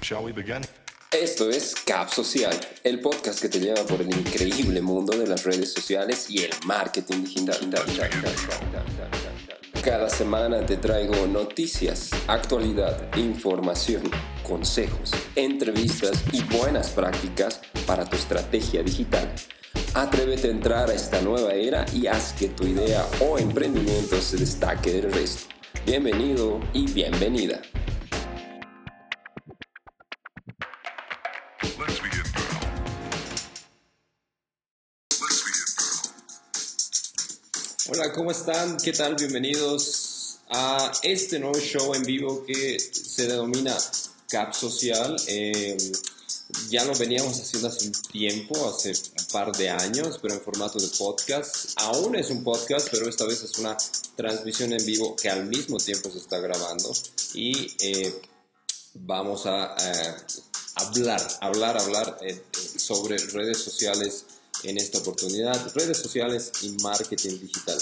Shall we begin? Esto es Cap Social, el podcast que te lleva por el increíble mundo de las redes sociales y el marketing digital. Cada semana te traigo noticias, actualidad, información, consejos, entrevistas y buenas prácticas para tu estrategia digital. Atrévete a entrar a esta nueva era y haz que tu idea o emprendimiento se destaque del resto. Bienvenido y bienvenida. Hola, ¿cómo están? ¿Qué tal? Bienvenidos a este nuevo show en vivo que se denomina Cap Social. Eh, ya lo veníamos haciendo hace un tiempo, hace un par de años, pero en formato de podcast. Aún es un podcast, pero esta vez es una transmisión en vivo que al mismo tiempo se está grabando y eh, vamos a eh, hablar, hablar, hablar eh, sobre redes sociales en esta oportunidad, redes sociales y marketing digital.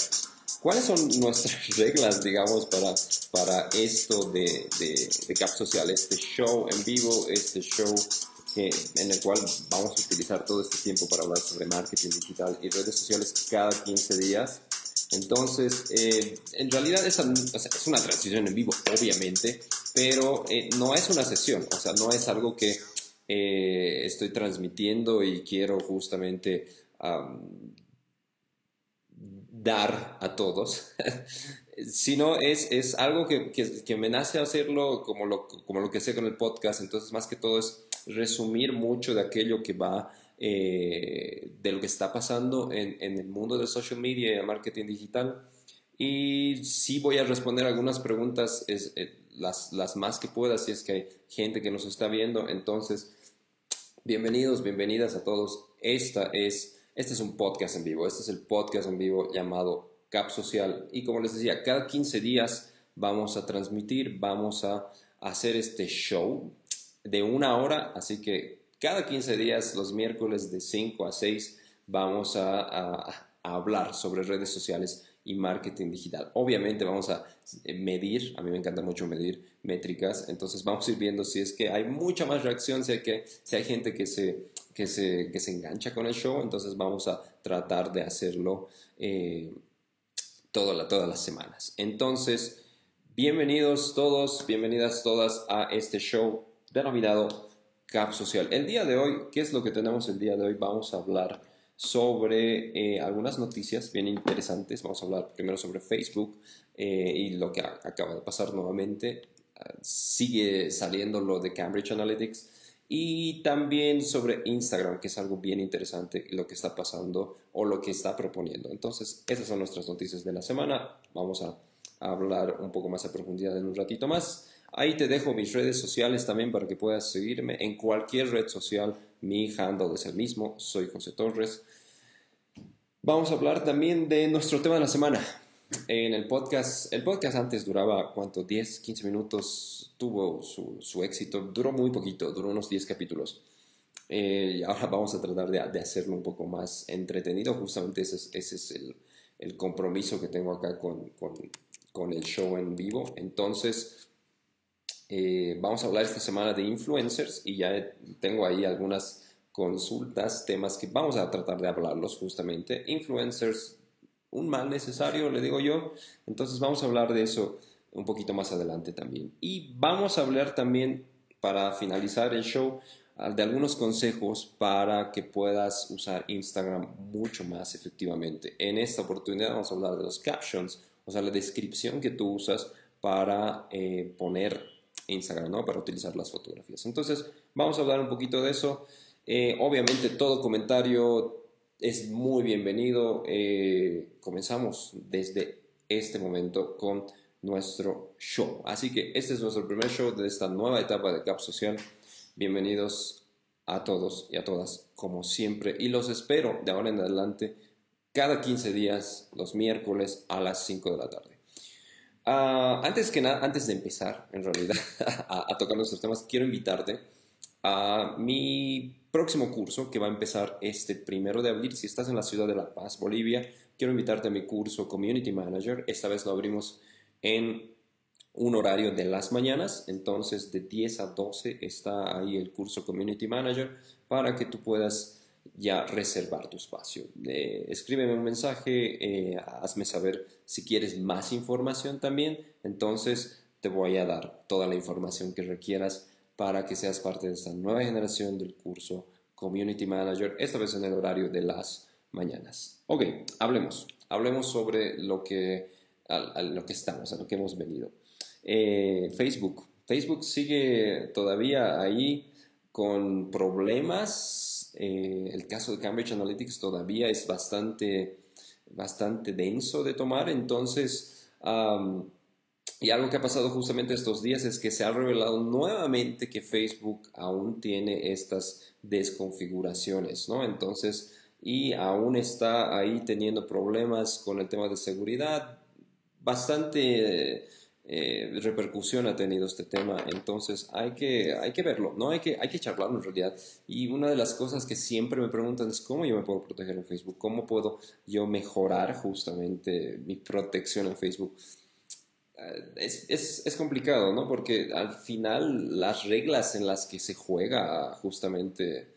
¿Cuáles son nuestras reglas, digamos, para, para esto de, de, de Cap Social, este show en vivo, este show que, en el cual vamos a utilizar todo este tiempo para hablar sobre marketing digital y redes sociales cada 15 días? Entonces, eh, en realidad es, es una transición en vivo, obviamente, pero eh, no es una sesión, o sea, no es algo que eh, estoy transmitiendo y quiero justamente am, dar a todos, sino es, es algo que, que, que me nace hacerlo como lo, como lo que sé con el podcast, entonces más que todo es resumir mucho de aquello que va, eh, de lo que está pasando en, en, el mundo del social media y marketing digital. Y sí voy a responder algunas preguntas, es, eh, las, las más que pueda, si es que hay gente que nos está viendo. Entonces, bienvenidos, bienvenidas a todos. Esta es, este es un podcast en vivo, este es el podcast en vivo llamado Cap Social. Y como les decía, cada 15 días vamos a transmitir, vamos a hacer este show de una hora, así que cada 15 días, los miércoles de 5 a 6, vamos a, hablar sobre redes sociales y marketing digital. Obviamente vamos a medir, a mí me encanta mucho medir métricas, entonces vamos a ir viendo si es que hay mucha más reacción, si hay, gente que se, engancha con el show, entonces vamos a tratar de hacerlo eh, todas las semanas. Entonces, bienvenidos todos, bienvenidas todas a este show denominado Cap Social. El día de hoy, ¿qué es lo que tenemos el día de hoy? Vamos a hablar sobre eh, algunas noticias bien interesantes. Vamos a hablar primero sobre Facebook eh, y lo que acaba de pasar nuevamente. Sigue saliendo lo de Cambridge Analytics. Y también sobre Instagram, que es algo bien interesante lo que está pasando o lo que está proponiendo. Entonces, esas son nuestras noticias de la semana. Vamos a hablar un poco más a profundidad en un ratito más. Ahí te dejo mis redes sociales también para que puedas seguirme en cualquier red social. Mi handle es el mismo, soy José Torres. Vamos a hablar también de nuestro tema de la semana. En el podcast, el podcast antes duraba, ¿cuánto? 10, 15 minutos, tuvo su, su éxito, duró muy poquito, duró unos 10 capítulos. Eh, y ahora vamos a tratar de, de, hacerlo un poco más entretenido, justamente ese es, ese es el, el, compromiso que tengo acá con, con, con el show en vivo. Entonces, eh, vamos a hablar esta semana de influencers y ya tengo ahí algunas consultas, temas que vamos a tratar de hablarlos justamente. Influencers, un mal necesario, le digo yo. Entonces vamos a hablar de eso un poquito más adelante también. Y vamos a hablar también, para finalizar el show, de algunos consejos para que puedas usar Instagram mucho más efectivamente. En esta oportunidad vamos a hablar de los captions, o sea, la descripción que tú usas para eh, poner Instagram, ¿no? Para utilizar las fotografías. Entonces, vamos a hablar un poquito de eso. Eh, obviamente, todo comentario es muy bienvenido. Eh, comenzamos desde este momento con nuestro show. Así que este es nuestro primer show de esta nueva etapa de Cap Social. Bienvenidos a todos y a todas, como siempre. Y los espero de ahora en adelante cada 15 días, los miércoles a las 5 de la tarde. Uh, antes que nada, antes de empezar, en realidad, a, a, tocar nuestros temas, quiero invitarte a mi próximo curso que va a empezar este primero de abril. Si estás en la ciudad de La Paz, Bolivia, quiero invitarte a mi curso Community Manager. Esta vez lo abrimos en un horario de las mañanas, entonces de 10 a 12 está ahí el curso Community Manager para que tú puedas ya reservar tu espacio. Eh, escríbeme un mensaje, eh, hazme saber si quieres más información también, entonces te voy a dar toda la información que requieras para que seas parte de esta nueva generación del curso Community Manager, esta vez en el horario de las mañanas. Ok, hablemos, hablemos sobre lo que, a, lo que estamos, a lo que hemos venido. Eh, Facebook, Facebook sigue todavía ahí con problemas. Eh, el caso de Cambridge Analytics todavía es bastante, bastante denso de tomar, entonces... Y algo que ha pasado justamente estos días es que se ha revelado nuevamente que Facebook aún tiene estas desconfiguraciones, ¿no? Entonces, y aún está ahí teniendo problemas con el tema de seguridad. Bastante eh, repercusión ha tenido este tema, entonces hay que, hay que verlo, ¿no? Hay que, hay que charlarlo en realidad. Y una de las cosas que siempre me preguntan es cómo yo me puedo proteger en Facebook, cómo puedo yo mejorar justamente mi protección en Facebook. Eh, es, es, complicado, ¿no? Porque al final las reglas en las que se juega justamente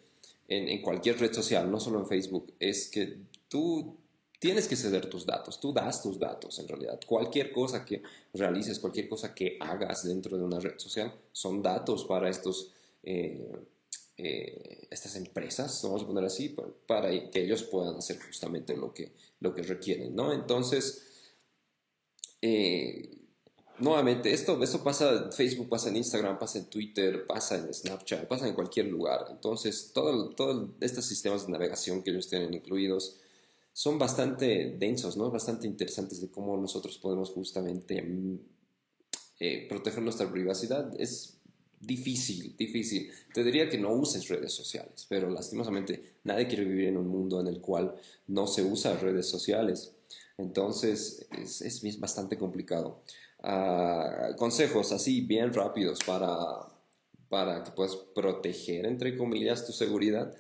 en, cualquier red social, no solo en Facebook, es que tú tienes que ceder tus datos, tú das tus datos en realidad. Cualquier cosa que realices, cualquier cosa que hagas dentro de una red social son datos para estos... Eh, eh, estas empresas, vamos a poner así, para, que ellos puedan hacer justamente lo que, lo que requieren, ¿no? Entonces, nuevamente, esto, esto pasa Facebook, pasa en Instagram, pasa en Twitter, pasa en Snapchat, pasa en cualquier lugar. Entonces, todos todo estos sistemas de navegación que ellos tienen incluidos son bastante densos, ¿no? Bastante interesantes de cómo nosotros podemos justamente mm, eh, proteger nuestra privacidad. Es difícil, difícil. Te diría que no uses redes sociales, pero lastimosamente nadie quiere vivir en un mundo en el cual no se usa redes sociales. Entonces, es, es bastante complicado. Consejos así bien rápidos para, para que puedas proteger, entre comillas, tu seguridad.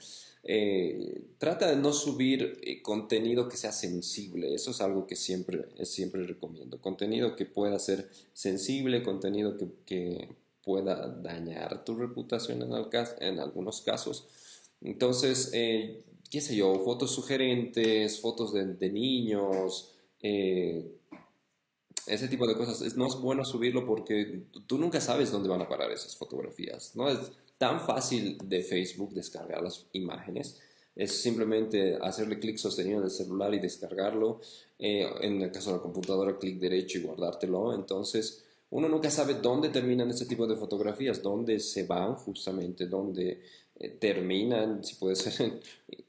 Eh, trata de no subir eh, contenido que sea sensible. Eso es algo que siempre, siempre recomiendo. Contenido que pueda ser sensible, contenido que, que pueda dañar tu reputación en, en algunos casos. Entonces, eh, qué sé yo, fotos sugerentes, fotos de, de niños, ese tipo de cosas. no es bueno subirlo porque tú nunca sabes dónde van a parar esas fotografías. No es tan fácil de Facebook descargar las imágenes. Es simplemente hacerle clic sostenido en el celular y descargarlo. Eh, en el caso de la computadora, clic derecho y guardártelo. Entonces, uno nunca sabe dónde terminan este tipo de fotografías, dónde se van justamente, dónde eh, terminan, si puede ser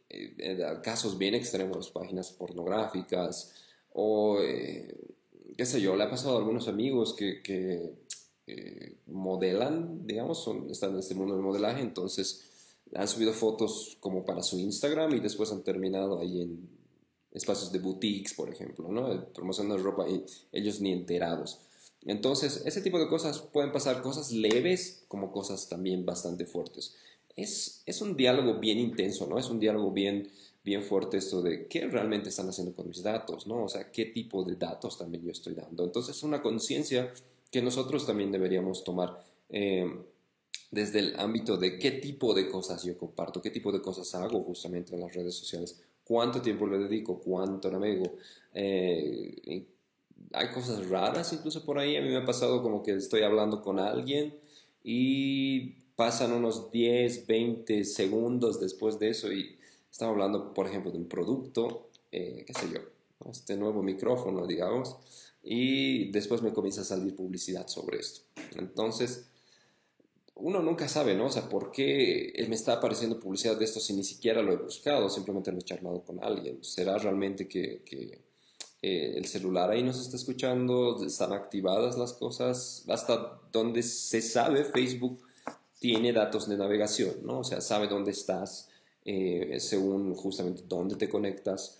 en, casos bien extremos, páginas pornográficas o qué sé yo, le ha pasado a algunos amigos que, que eh, modelan, digamos, son, están en este mundo del modelaje, entonces han subido fotos como para su Instagram y después han terminado ahí en espacios de boutiques, por ejemplo, ¿no? Promocionando ropa y ellos ni enterados. Entonces, ese tipo de cosas pueden pasar, cosas leves como cosas también bastante fuertes. Es, es un diálogo bien intenso, ¿no? Es un diálogo bien bien fuerte esto de qué realmente están haciendo con mis datos, ¿no? O sea, qué tipo de datos también yo estoy dando. Entonces, es una conciencia que nosotros también deberíamos tomar eh, desde el ámbito de qué tipo de cosas yo comparto, qué tipo de cosas hago justamente en las redes sociales, cuánto tiempo le dedico, cuánto navego. Eh, hay cosas raras incluso por ahí. A mí me ha pasado como que estoy hablando con alguien y pasan unos 10, 20 segundos después de eso y Estaba hablando, por ejemplo, de un producto, eh, qué sé yo, este nuevo micrófono, digamos, y después me comienza a salir publicidad sobre esto. Entonces, uno nunca sabe, ¿no? O sea, ¿por qué me está apareciendo publicidad de esto si ni siquiera lo he buscado, simplemente lo he charlado con alguien? ¿Será realmente que, eh, el celular ahí nos está escuchando? ¿Están activadas las cosas? Hasta donde se sabe, Facebook tiene datos de navegación, ¿no? O sea, sabe dónde estás, eh, según justamente dónde te conectas,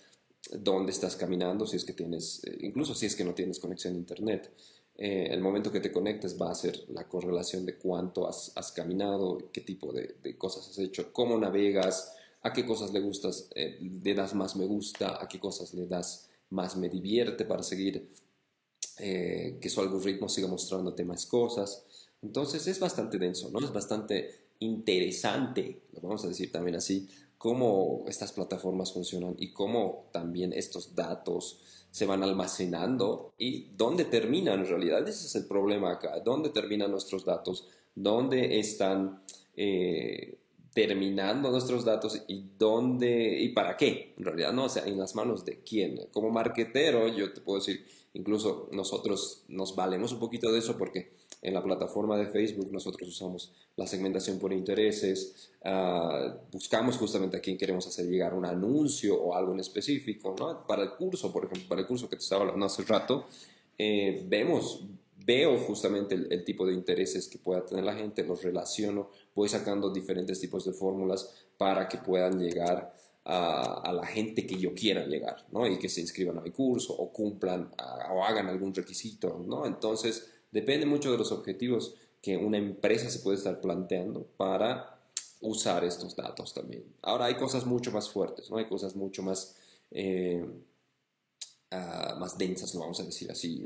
dónde estás caminando, si es que tienes, eh, incluso si es que no tienes conexión a internet. Eh, el momento que te conectes va a ser la correlación de cuánto has, caminado, qué tipo de, cosas has hecho, cómo navegas, a qué cosas le gustas, le das más me gusta, a qué cosas le das más me divierte para seguir eh, que su algoritmo siga mostrándote más cosas. Entonces es bastante denso, ¿no? Es bastante interesante, lo vamos a decir también así, cómo estas plataformas funcionan y cómo también estos datos se van almacenando y dónde terminan en realidad. Ese es el problema acá, dónde terminan nuestros datos, dónde están eh, terminando nuestros datos y dónde y para qué, en realidad, ¿no? O sea, en las manos de quién. Como marquetero, yo te puedo decir, incluso nosotros nos valemos un poquito de eso porque en la plataforma de Facebook nosotros usamos la segmentación por intereses, ah, buscamos justamente a quién queremos hacer llegar un anuncio o algo en específico, ¿no? Para el curso, por ejemplo, para el curso que te estaba hablando hace rato, eh, vemos, veo justamente el, tipo de intereses que pueda tener la gente, los relaciono, voy sacando diferentes tipos de fórmulas para que puedan llegar a, a, la gente que yo quiera llegar, ¿no? Y que se inscriban a mi curso o cumplan o hagan algún requisito, ¿no? Entonces, Depende mucho de los objetivos que una empresa se puede estar planteando para usar estos datos también. Ahora hay cosas mucho más fuertes, ¿no? Hay cosas mucho más, eh, ah, más densas, lo vamos a decir así.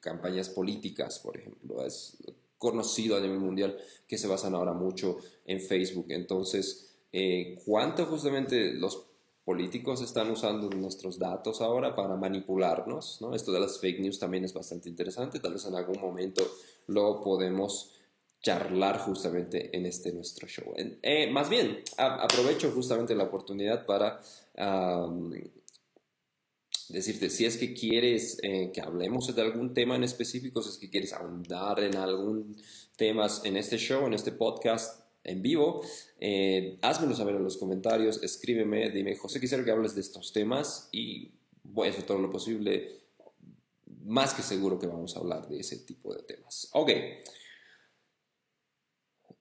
Campañas políticas, por ejemplo. Es conocido a nivel mundial que se basan ahora mucho en Facebook. Entonces, eh, ¿cuánto justamente los políticos están usando nuestros datos ahora para manipularnos, ¿no? Esto de las fake news también es bastante interesante, tal vez en algún momento lo podemos charlar justamente en este nuestro show. Eh, más bien, aprovecho justamente la oportunidad para decirte, si es que quieres eh, que hablemos de algún tema en específico, si es que quieres ahondar en algún tema en este show, en este podcast, en vivo. Eh, házmelo saber en los comentarios, escríbeme, dime, José, quisiera que hables de estos temas y voy a hacer todo lo posible. Más que seguro que vamos a hablar de ese tipo de temas. Ok.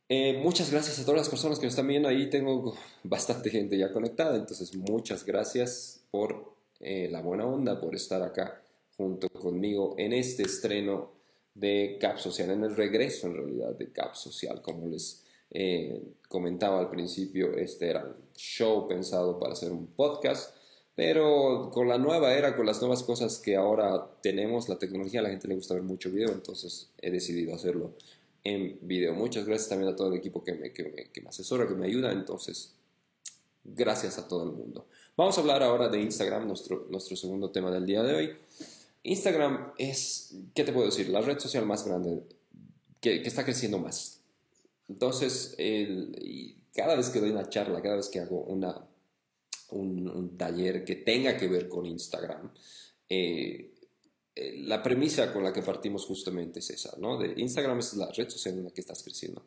Eh, muchas gracias a todas las personas que me están viendo ahí. Tengo bastante gente ya conectada, entonces muchas gracias por eh, la buena onda, por estar acá junto conmigo en este estreno de Cap Social, en el regreso en realidad de Cap Social, como les eh, comentaba al principio, este era un show pensado para hacer un podcast, pero con la nueva era, con las nuevas cosas que ahora tenemos, la tecnología, a la gente le gusta ver mucho video, entonces he decidido hacerlo en video. Muchas gracias también a todo el equipo que me, que me, que me asesora, que me ayuda, entonces gracias a todo el mundo. Vamos a hablar ahora de Instagram, nuestro, nuestro segundo tema del día de hoy. Instagram es, ¿qué te puedo decir? La red social más grande, que, que está creciendo más. Entonces, cada vez que doy una charla, cada vez que hago una, un, taller que tenga que ver con Instagram, eh, eh, la premisa con la que partimos justamente es esa, ¿no? De Instagram es la red social en la que estás creciendo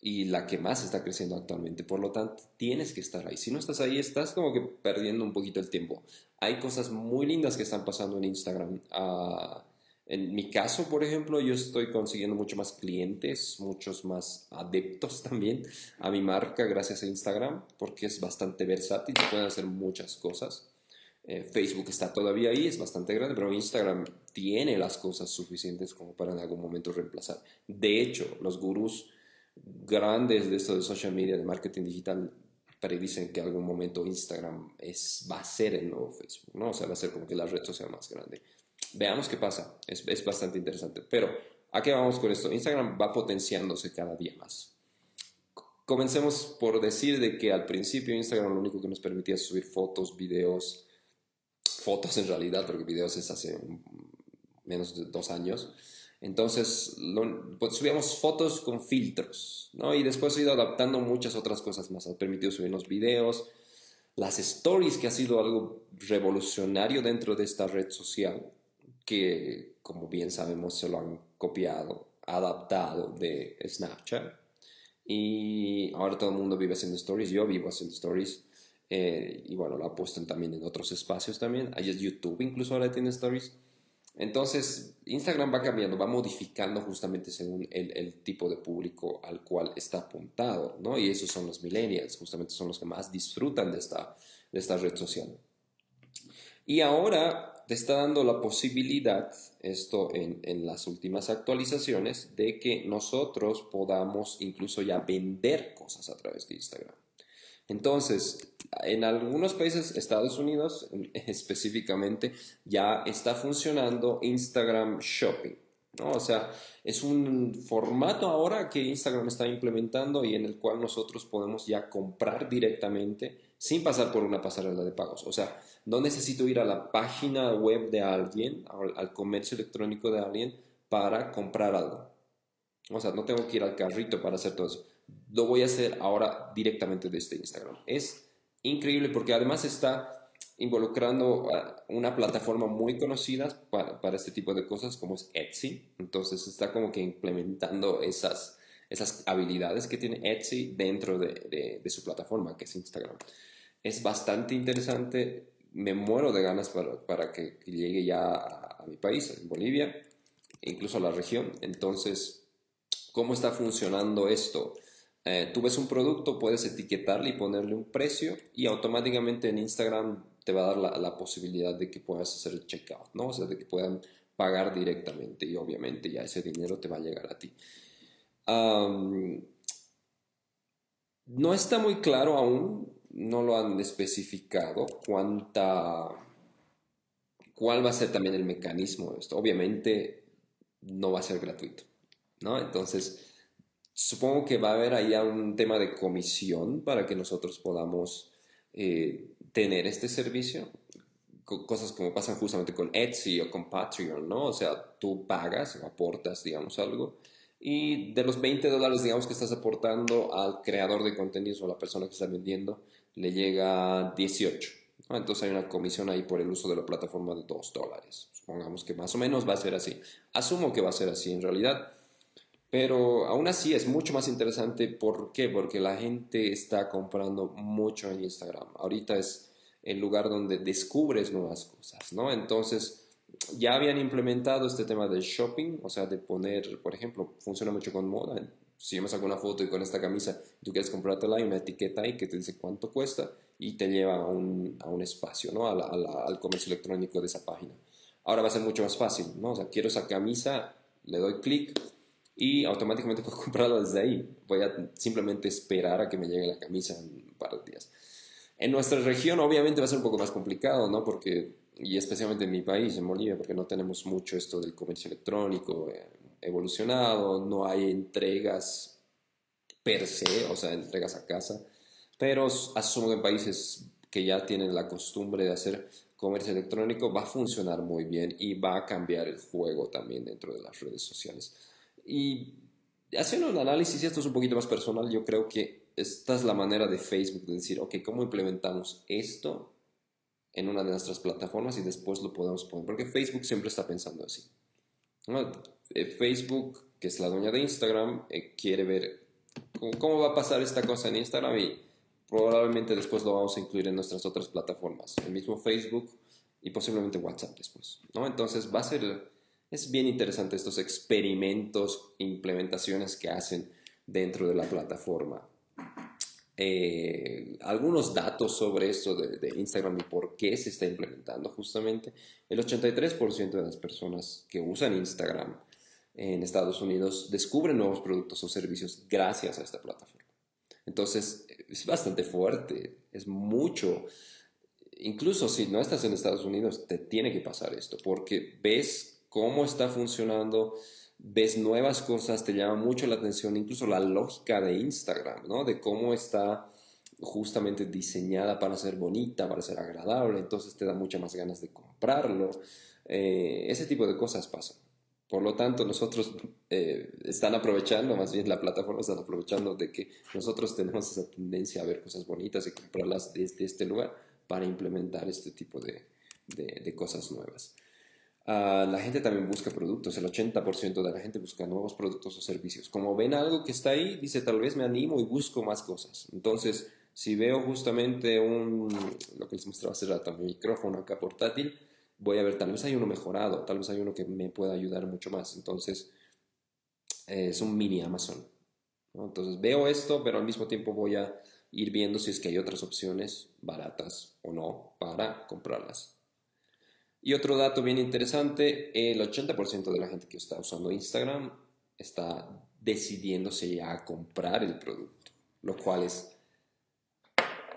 y la que más está creciendo actualmente. Por lo tanto, tienes que estar ahí. Si no estás ahí, estás como que perdiendo un poquito el tiempo. Hay cosas muy lindas que están pasando en Instagram. Uh, en mi caso, por ejemplo, yo estoy consiguiendo mucho más clientes, muchos más adeptos también a mi marca gracias a Instagram, porque es bastante versátil, se pueden hacer muchas cosas. Eh, Facebook está todavía ahí, es bastante grande, pero Instagram tiene las cosas suficientes como para en algún momento reemplazar. De hecho, los gurús grandes de esto de social media, de marketing digital, predicen que algún momento Instagram es, va a ser el nuevo Facebook, ¿no? O sea, va a ser como que la red social más grande. Veamos qué pasa. Es, es bastante interesante. Pero, ¿a qué vamos con esto? Instagram va potenciándose cada día más. Comencemos por decir de que al principio Instagram lo único que nos permitía es subir fotos, videos, fotos en realidad, porque videos es hace menos de dos años. Entonces, pues, subíamos fotos con filtros, ¿no? Y después he ido adaptando muchas otras cosas más. Ha permitido subir los videos, las stories, que ha sido algo revolucionario dentro de esta red social que como bien sabemos se lo han copiado, adaptado de Snapchat. Y ahora todo el mundo vive haciendo stories, yo vivo haciendo stories. Eh, y bueno, lo apuestan también en otros espacios también. Ahí es YouTube, incluso ahora tiene stories. Entonces, Instagram va cambiando, va modificando justamente según el, el, tipo de público al cual está apuntado, ¿no? Y esos son los millennials, justamente son los que más disfrutan de esta, de esta red social. Y ahora te está dando la posibilidad, esto en, en, las últimas actualizaciones, de que nosotros podamos incluso ya vender cosas a través de Instagram. Entonces, en algunos países, Estados Unidos específicamente, ya está funcionando Instagram Shopping. ¿no? O sea, es un formato ahora que Instagram está implementando y en el cual nosotros podemos ya comprar directamente sin pasar por una pasarela de pagos. O sea, no necesito ir a la página web de alguien, al, comercio electrónico de alguien, para comprar algo. O sea, no tengo que ir al carrito para hacer todo eso. Lo voy a hacer ahora directamente desde Instagram. Es increíble porque además está involucrando a una plataforma muy conocida para, este tipo de cosas como es Etsy. Entonces está como que implementando esas, esas habilidades que tiene Etsy dentro de, de, de su plataforma, que es Instagram. Es bastante interesante. Me muero de ganas para, para que llegue ya a, mi país, en Bolivia, e incluso a la región. Entonces, ¿cómo está funcionando esto? Eh, tú ves un producto, puedes etiquetarle y ponerle un precio y automáticamente en Instagram te va a dar la, la, posibilidad de que puedas hacer el checkout, ¿no? O sea, de que puedan pagar directamente y obviamente ya ese dinero te va a llegar a ti. No está muy claro aún, no lo han especificado cuánta, cuál va a ser también el mecanismo de esto. Obviamente no va a ser gratuito, ¿no? Entonces, supongo que va a haber ahí un tema de comisión para que nosotros podamos eh, tener este servicio. Cosas como pasan justamente con Etsy o con Patreon, ¿no? O sea, tú pagas o aportas, digamos, algo. Y de los 20 dólares, digamos, que estás aportando al creador de contenidos o a la persona que está vendiendo, le llega 18. ¿no? Entonces hay una comisión ahí por el uso de la plataforma de 2 dólares. Supongamos que más o menos va a ser así. Asumo que va a ser así en realidad. Pero aún así es mucho más interesante. ¿Por qué? Porque la gente está comprando mucho en Instagram. Ahorita es el lugar donde descubres nuevas cosas, ¿no? Entonces, ya habían implementado este tema del shopping, o sea, de poner, por ejemplo, funciona mucho con moda. Si yo me saco una foto y con esta camisa tú quieres comprártela, hay una etiqueta ahí que te dice cuánto cuesta y te lleva a un, a un espacio, ¿no? A la, a la, al comercio electrónico de esa página. Ahora va a ser mucho más fácil, ¿no? O sea, quiero esa camisa, le doy clic y automáticamente puedo comprarla desde ahí. Voy a simplemente esperar a que me llegue la camisa en un par de días. En nuestra región obviamente va a ser un poco más complicado, ¿no? Porque, y especialmente en mi país, en Bolivia, porque no tenemos mucho esto del comercio electrónico eh, evolucionado, no hay entregas per se, o sea, entregas a casa, pero asumo que en países que ya tienen la costumbre de hacer comercio electrónico va a funcionar muy bien y va a cambiar el juego también dentro de las redes sociales. Y haciendo un análisis, y esto es un poquito más personal, yo creo que esta es la manera de Facebook de decir, ok, ¿cómo implementamos esto en una de nuestras plataformas y después lo podemos poner? Porque Facebook siempre está pensando así. Eh, Facebook, que es la dueña de Instagram, eh, quiere ver cómo, cómo va a pasar esta cosa en Instagram y probablemente después lo vamos a incluir en nuestras otras plataformas, el mismo Facebook y posiblemente WhatsApp después, ¿no? Entonces va a ser, es bien interesante estos experimentos, implementaciones que hacen dentro de la plataforma. Eh, algunos datos sobre esto de, de, Instagram y por qué se está implementando justamente. El 83% de las personas que usan Instagram en Estados Unidos descubren nuevos productos o servicios gracias a esta plataforma. Entonces, es bastante fuerte, es mucho. Incluso si no estás en Estados Unidos, te tiene que pasar esto, porque ves cómo está funcionando, ves nuevas cosas, te llama mucho la atención, incluso la lógica de Instagram, ¿no? De cómo está justamente diseñada para ser bonita, para ser agradable, entonces te da muchas más ganas de comprarlo. Eh, ese tipo de cosas pasan. Por lo tanto, nosotros eh, están aprovechando, más bien la plataforma está aprovechando de que nosotros tenemos esa tendencia a ver cosas bonitas y comprarlas desde este lugar para implementar este tipo de, de, cosas nuevas. Uh, la gente también busca productos, el 80% de la gente busca nuevos productos o servicios. Como ven algo que está ahí, dice tal vez me animo y busco más cosas. Entonces, si veo justamente un, lo que les mostraba hace rato, mi micrófono acá portátil, voy a ver, tal vez hay uno mejorado, tal vez hay uno que me pueda ayudar mucho más. Entonces, eh, es un mini Amazon. Entonces, veo esto, pero al mismo tiempo voy a ir viendo si es que hay otras opciones baratas o no para comprarlas. Y otro dato bien interesante, el 80% de la gente que está usando Instagram está decidiéndose ya a comprar el producto, lo cual es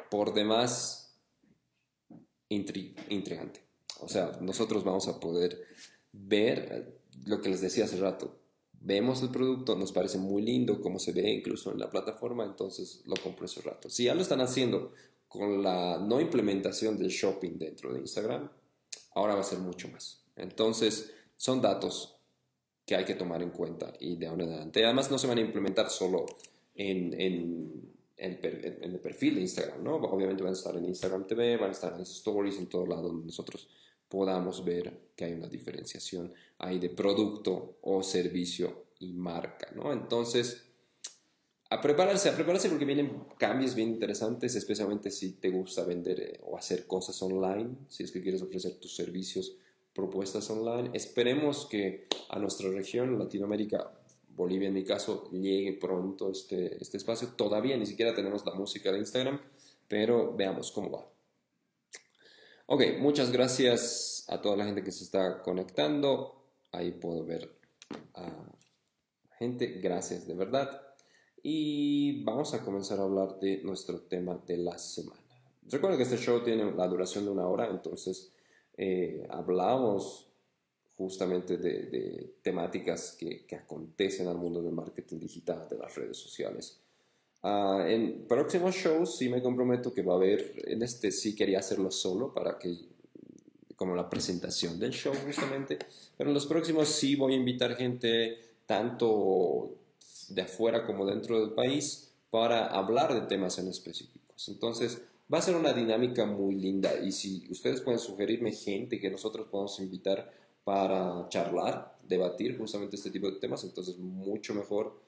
por demás intri- intrigante. O sea, nosotros vamos a poder ver eh, lo que les decía hace rato. Vemos el producto, nos parece muy lindo cómo se ve incluso en la plataforma, entonces lo compro ese rato. Si ya lo están haciendo con la no implementación del shopping dentro de Instagram, ahora va a ser mucho más. Entonces, son datos que hay que tomar en cuenta y de ahora en adelante. Además, no se van a implementar solo en, en el perfil de Instagram, ¿no? Obviamente van a estar en Instagram TV, van a estar en stories, en todo lado donde nosotros podamos ver que hay una diferenciación ahí de producto o servicio y marca, ¿no? Entonces, a prepararse, a prepararse porque vienen cambios bien interesantes, especialmente si te gusta vender eh, o hacer cosas online, si es que quieres ofrecer tus servicios, propuestas online. Esperemos que a nuestra región, Latinoamérica, Bolivia en mi caso, llegue pronto este, este espacio. Todavía ni siquiera tenemos la música de Instagram, pero veamos cómo va. Ok, muchas gracias a toda la gente que se está conectando. Ahí puedo ver a gente. Gracias de verdad. Y vamos a comenzar a hablar de nuestro tema de la semana. Recuerden que este show tiene la duración de una hora, entonces eh, hablamos justamente de, temáticas que acontecen al mundo del marketing digital, de las redes sociales. Ah, en próximos shows sí me comprometo que va a haber, en este sí quería hacerlo solo para que, como la presentación del show justamente, pero en los próximos sí voy a invitar gente tanto de afuera como dentro del país para hablar de temas en específicos. Entonces va a ser una dinámica muy linda y si ustedes pueden sugerirme gente que nosotros podamos invitar para charlar, debatir justamente este tipo de temas, entonces mucho mejor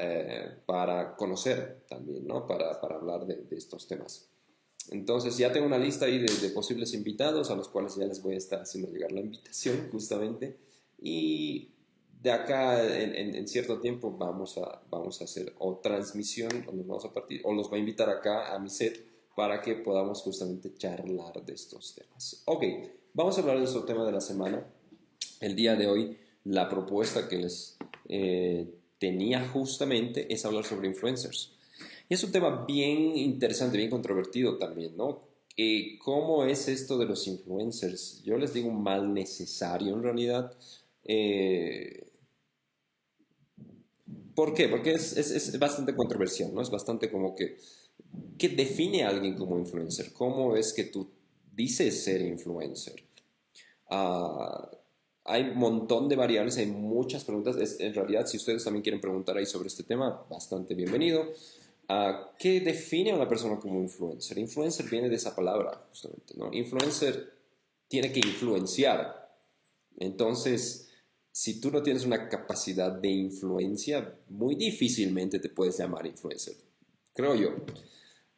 eh, para conocer también, ¿no? Para, para hablar de, estos temas. Entonces ya tengo una lista ahí de, posibles invitados a los cuales ya les voy a estar haciendo llegar la invitación justamente. Y de acá en cierto tiempo vamos a, vamos a hacer o transmisión o nos vamos a partir o los voy a invitar acá a mi set para que podamos justamente charlar de estos temas. Ok, vamos a hablar de nuestro tema de la semana. El día de hoy la propuesta que les eh, tenía justamente es hablar sobre influencers. Y es un tema bien interesante, bien controvertido también, ¿no? Eh, ¿Cómo es esto de los influencers? Yo les digo un mal necesario en realidad. Eh, ¿Por qué? Porque es, es, es, bastante controversial, ¿no? Es bastante como que, ¿qué define a alguien como influencer? ¿Cómo es que tú dices ser influencer? Uh, hay un montón de variables, hay muchas preguntas. Es, en realidad, si ustedes también quieren preguntar ahí sobre este tema, bastante bienvenido. Uh, ¿Qué define a una persona como influencer? Influencer viene de esa palabra, justamente, ¿no? Influencer tiene que influenciar. Entonces, si tú no tienes una capacidad de influencia, muy difícilmente te puedes llamar influencer, creo yo.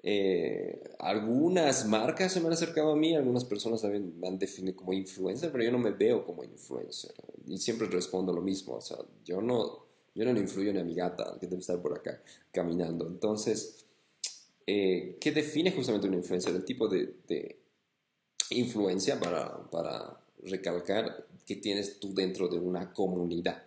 Eh, algunas marcas se me han acercado a mí, algunas personas también me han definido como influencer, pero yo no me veo como influencer. Y siempre respondo lo mismo, o sea, yo no, yo no influyo ni a mi gata, que debe estar por acá caminando. Entonces, eh, ¿qué define justamente un influencer? El tipo de, de influencia para, para recalcar que tienes tú dentro de una comunidad.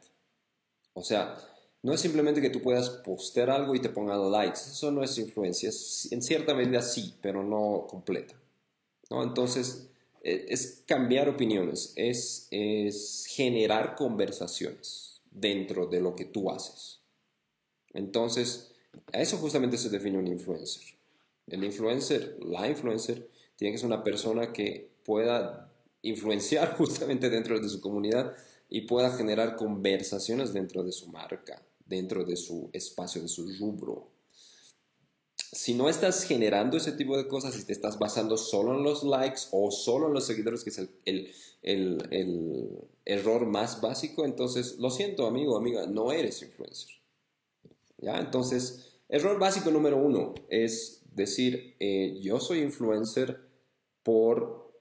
O sea, no es simplemente que tú puedas postear algo y te pongan likes, eso no es influencia, en cierta medida sí, pero no completa. ¿no? Entonces, es cambiar opiniones, es, es generar conversaciones dentro de lo que tú haces. Entonces, a eso justamente se define un influencer. El influencer, la influencer, tiene que ser una persona que pueda influenciar justamente dentro de su comunidad y pueda generar conversaciones dentro de su marca, dentro de su espacio, de su rubro. Si no estás generando ese tipo de cosas, si te estás basando solo en los likes o solo en los seguidores, que es el, el, el, el error más básico, entonces lo siento amigo, amiga, no eres influencer. ¿Ya? Entonces, error básico número uno es decir, eh, yo soy influencer por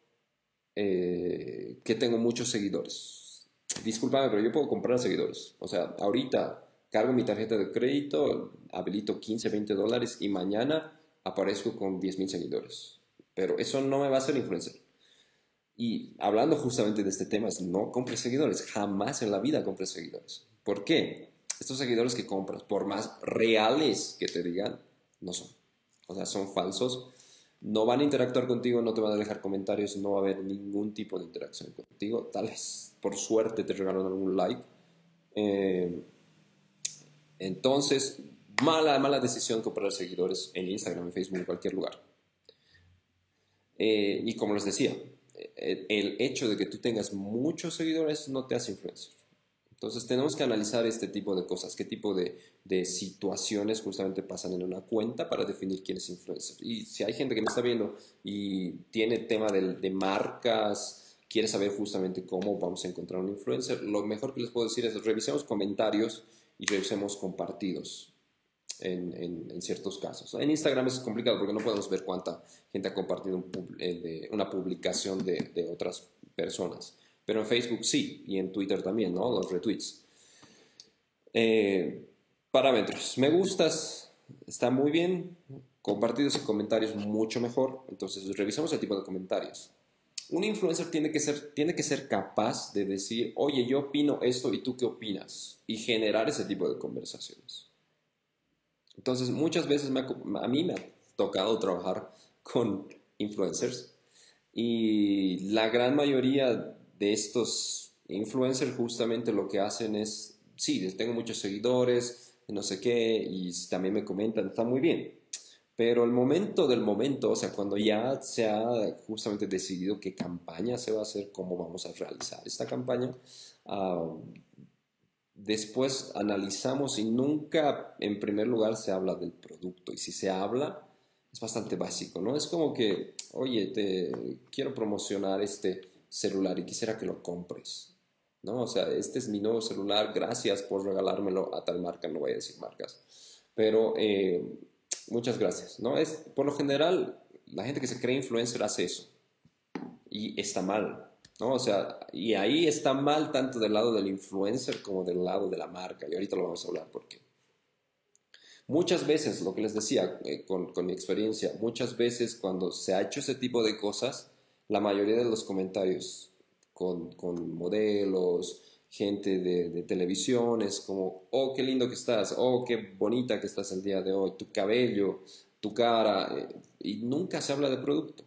eh, que tengo muchos seguidores. Disculpame, pero yo puedo comprar seguidores. O sea, ahorita cargo mi tarjeta de crédito, habilito 15, 20 dólares y mañana aparezco con 10 mil seguidores. Pero eso no me va a hacer influencer. Y hablando justamente de este tema, es no compres seguidores. Jamás en la vida compres seguidores. ¿Por qué? Estos seguidores que compras, por más reales que te digan, no son. O sea, son falsos no van a interactuar contigo, no te van a dejar comentarios, no va a haber ningún tipo de interacción contigo. Tal vez por suerte te regalan algún like. Eh, entonces, mala, mala decisión comprar seguidores en Instagram, en Facebook, en cualquier lugar. Eh, y como les decía, eh, el hecho de que tú tengas muchos seguidores no te hace influencer. Entonces tenemos que analizar este tipo de cosas, qué tipo de, de, situaciones justamente pasan en una cuenta para definir quién es influencer. Y si hay gente que me está viendo y tiene tema de, de marcas, quiere saber justamente cómo vamos a encontrar un influencer, lo mejor que les puedo decir es revisemos comentarios y revisemos compartidos en, ciertos casos. En Instagram es complicado porque no podemos ver cuánta gente ha compartido eh, una publicación de, de, otras personas. Pero en Facebook sí, y en Twitter también, ¿no? Los retweets. Eh, parámetros. Me gustas, está muy bien. Compartidos y comentarios mucho mejor. Entonces revisamos el tipo de comentarios. Un influencer tiene que, ser, tiene que ser capaz de decir, oye, yo opino esto y tú qué opinas. Y generar ese tipo de conversaciones. Entonces, muchas veces a mí me ha tocado trabajar con influencers y la gran mayoría de estos influencers justamente lo que hacen es, sí, tengo muchos seguidores, no sé qué, y también me comentan, está muy bien. Pero el momento del momento, o sea, cuando ya se ha justamente decidido qué campaña se va a hacer, cómo vamos a realizar esta campaña, uh, después analizamos y nunca en primer lugar se habla del producto. Y si se habla, es bastante básico, ¿no? Es como que, oye, te quiero promocionar este celular y quisiera que lo compres, ¿no? O sea, este es mi nuevo celular, gracias por regalármelo a tal marca, no voy a decir marcas, pero eh, muchas gracias, ¿no? Es, por lo general, la gente que se cree influencer hace eso y está mal, ¿no? O sea, y ahí está mal tanto del lado del influencer como del lado de la marca. Y ahorita lo vamos a hablar porque muchas veces, lo que les decía eh, con, con, mi experiencia, muchas veces cuando se ha hecho ese tipo de cosas, la mayoría de los comentarios con, con modelos, gente de, televisión es como, oh, qué lindo que estás, oh, qué bonita que estás el día de hoy, tu cabello, tu cara, eh, y nunca se habla de producto.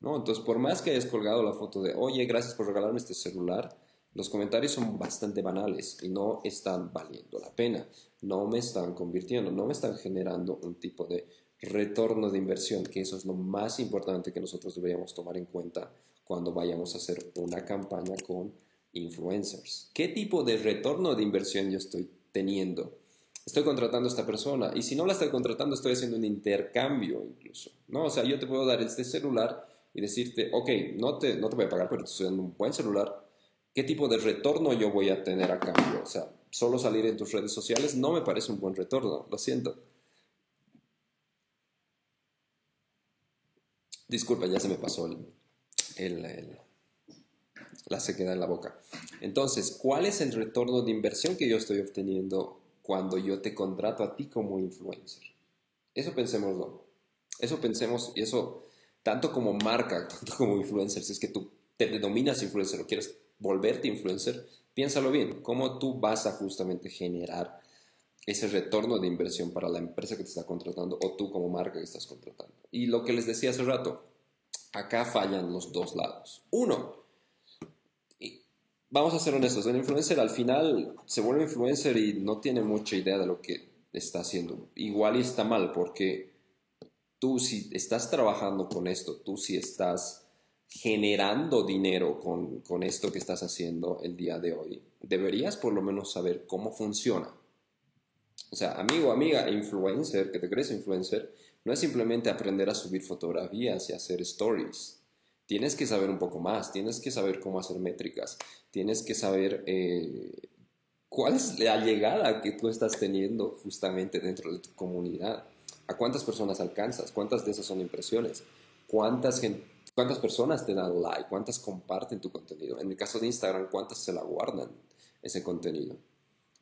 ¿no? Entonces, por más que hayas colgado la foto de, oye, gracias por regalarme este celular, los comentarios son bastante banales y no están valiendo la pena, no me están convirtiendo, no me están generando un tipo de retorno de inversión, que eso es lo más importante que nosotros deberíamos tomar en cuenta cuando vayamos a hacer una campaña con influencers. ¿Qué tipo de retorno de inversión yo estoy teniendo? Estoy contratando a esta persona y si no la estoy contratando estoy haciendo un intercambio incluso, ¿no? O sea, yo te puedo dar este celular y decirte, ok, no te, no te voy a pagar, pero te estoy dando un buen celular, ¿qué tipo de retorno yo voy a tener a cambio? O sea, solo salir en tus redes sociales no me parece un buen retorno, lo siento. Disculpa, ya se me pasó el, el, la sequedad en la boca. Entonces, ¿cuál es el retorno de inversión que yo estoy obteniendo cuando yo te contrato a ti como influencer? Eso pensemoslo. Eso pensemos y eso tanto como marca, tanto como influencer, si es que tú te denominas influencer o quieres volverte influencer, piénsalo bien, cómo tú vas a justamente generar ese retorno de inversión para la empresa que te está contratando o tú como marca que estás contratando. Y lo que les decía hace rato, acá fallan los dos lados. Uno, vamos a ser honestos, el influencer al final se vuelve influencer y no tiene mucha idea de lo que está haciendo. Igual y está mal porque tú si estás trabajando con esto, tú si estás generando dinero con, con, esto que estás haciendo el día de hoy, deberías por lo menos saber cómo funciona. O sea, amigo, amiga, influencer, que te crees influencer, no es simplemente aprender a subir fotografías y hacer stories. Tienes que saber un poco más, tienes que saber cómo hacer métricas, tienes que saber eh, cuál es la llegada que tú estás teniendo justamente dentro de tu comunidad ¿A cuántas personas alcanzas? ¿Cuántas de esas son impresiones? ¿Cuántas, ¿Cuántas personas te dan like? ¿Cuántas comparten tu contenido? En el caso de Instagram, ¿cuántas se la guardan ese contenido?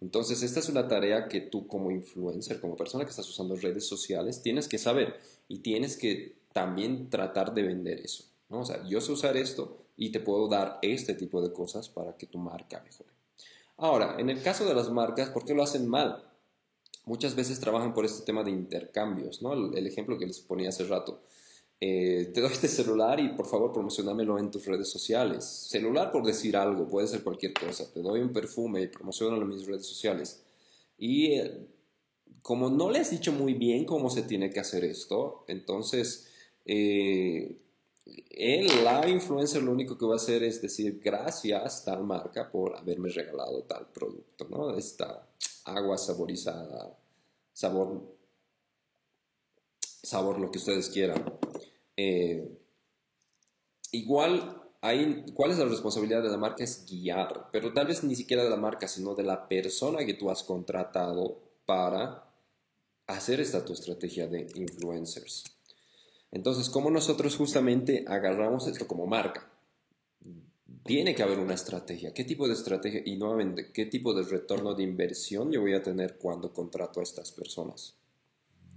Entonces, esta es una tarea que tú como influencer, como persona que estás usando redes sociales, tienes que saber y tienes que también tratar de vender eso. ¿No? O sea, yo sé usar esto y te puedo dar este tipo de cosas para que tu marca mejore. Ahora, en el caso de las marcas, ¿por qué lo hacen mal? muchas veces trabajan por este tema de intercambios, ¿no? El, ejemplo que les ponía hace rato. eh, te doy este celular y por favor promocionámelo en tus redes sociales. Celular por decir algo, puede ser cualquier cosa. Te doy un perfume y promocionalo en mis redes sociales. Y eh, como no le has dicho muy bien cómo se tiene que hacer esto, entonces eh, él, la influencer, lo único que va a hacer es decir gracias tal marca por haberme regalado tal producto, ¿no? Esta agua saborizada, sabor, sabor lo que ustedes quieran. Eh, igual, hay, ¿cuál es la responsabilidad de la marca? Es guiar, pero tal vez ni siquiera de la marca, sino de la persona que tú has contratado para hacer esta tu estrategia de influencers. Entonces, ¿cómo nosotros justamente agarramos esto como marca? Tiene que haber una estrategia. ¿Qué tipo de estrategia? Y nuevamente, ¿qué tipo de retorno de inversión yo voy a tener cuando contrato a estas personas?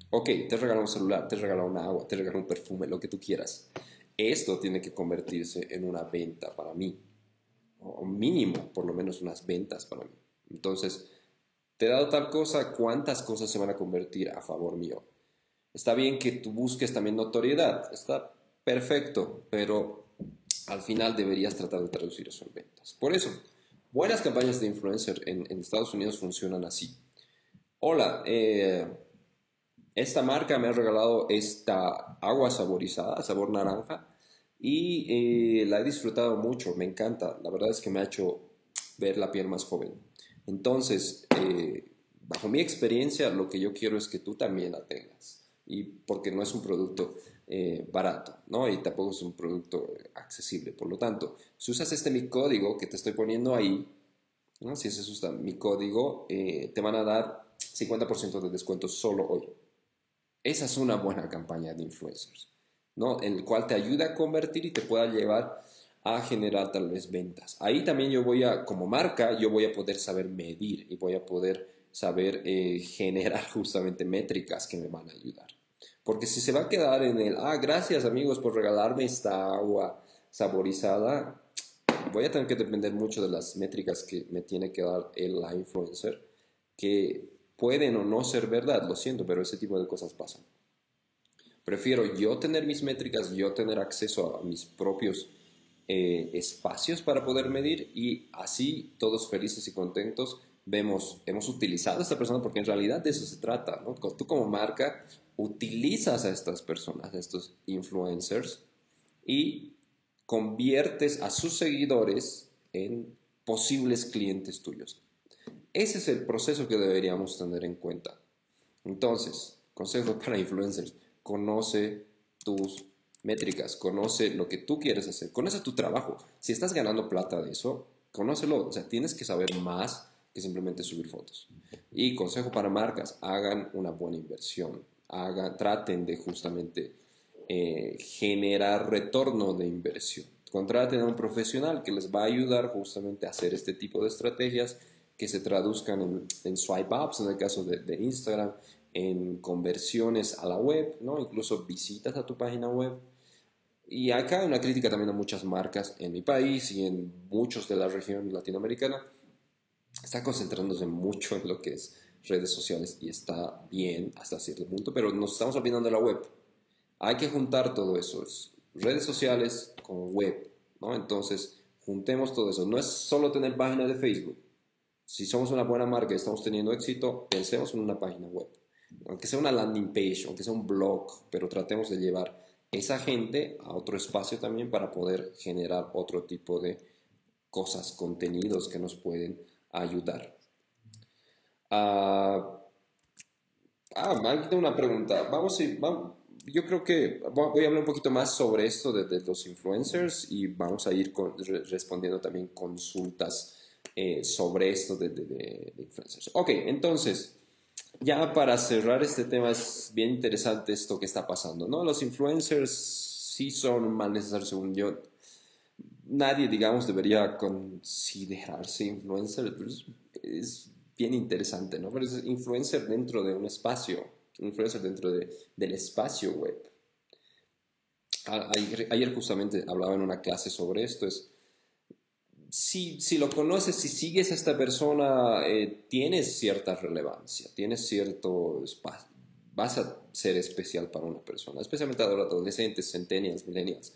Ok, te regalo un celular, te regalo un agua, te regalo un perfume, lo que tú quieras. Esto tiene que convertirse en una venta para mí. O mínimo, por lo menos unas ventas para mí. Entonces, te he dado tal cosa, ¿cuántas cosas se van a convertir a favor mío? Está bien que tú busques también notoriedad, está perfecto, pero al final deberías tratar de traducir eso en ventas. Por eso, buenas campañas de influencer en, Estados Unidos funcionan así. Hola, eh, esta marca me ha regalado esta agua saborizada, sabor naranja, y eh, la he disfrutado mucho, me encanta. La verdad es que me ha hecho ver la piel más joven. Entonces, eh, bajo mi experiencia, lo que yo quiero es que tú también la tengas. Y porque no es un producto eh, barato, ¿no? Y tampoco es un producto accesible. Por lo tanto, si usas este mi código que te estoy poniendo ahí, ¿no? si ese es mi código, te van a dar 50% de descuento solo hoy. Esa es una buena campaña de influencers, ¿no? En el cual te ayuda a convertir y te pueda llevar a generar tal vez ventas. Ahí también yo voy a, como marca, yo voy a poder saber medir y voy a poder saber eh, generar justamente métricas que me van a ayudar. Porque si se va a quedar en el, ah, gracias amigos por regalarme esta agua saborizada, voy a tener que depender mucho de las métricas que me tiene que dar el influencer, que pueden o no ser verdad, lo siento, pero ese tipo de cosas pasan. Prefiero yo tener mis métricas, yo tener acceso a mis propios eh, espacios para poder medir y así todos felices y contentos vemos, hemos utilizado a esta persona porque en realidad de eso se trata, ¿no? Tú como marca utilizas a estas personas, a estos influencers y conviertes a sus seguidores en posibles clientes tuyos. Ese es el proceso que deberíamos tener en cuenta. Entonces, consejo para influencers, conoce tus métricas, conoce lo que tú quieres hacer, conoce tu trabajo. Si estás ganando plata de eso, conócelo. O sea, tienes que saber más que simplemente subir fotos. Y consejo para marcas, hagan una buena inversión, hagan, traten de justamente eh, generar retorno de inversión. Contraten a un profesional que les va a ayudar justamente a hacer este tipo de estrategias que se traduzcan en, swipe ups, en el caso de, Instagram, en conversiones a la web, ¿no? incluso visitas a tu página web. Y acá hay una crítica también a muchas marcas en mi país y en muchos de la región latinoamericana. Está concentrándose mucho en lo que es redes sociales y está bien hasta cierto punto, pero nos estamos olvidando de la web. Hay que juntar todo eso, redes sociales con web, ¿no? Entonces, juntemos todo eso. No es solo tener página de Facebook, si somos una buena marca y estamos teniendo éxito, pensemos en una página web. Aunque sea una landing page, aunque sea un blog, pero tratemos de llevar esa gente a otro espacio también para poder generar otro tipo de cosas, contenidos que nos pueden ayudar. Ah, ah tengo una pregunta. Vamos, a, vamos yo creo que voy a hablar un poquito más sobre esto de, los influencers y vamos a ir respondiendo también consultas eh, sobre esto de, de, influencers. Ok, entonces, ya para cerrar este tema es bien interesante esto que está pasando, ¿no? Los influencers sí son mal necesarios según yo. Nadie, digamos, debería considerarse influencer, es bien interesante, ¿no? Pero es influencer dentro de un espacio, influencer dentro de, del espacio web. Ayer, ayer justamente hablaba en una clase sobre esto, es si, si, lo conoces, si sigues a esta persona, eh, tienes cierta relevancia, tienes cierto espacio, vas a ser especial para una persona, especialmente adolescentes, centennials, millennials.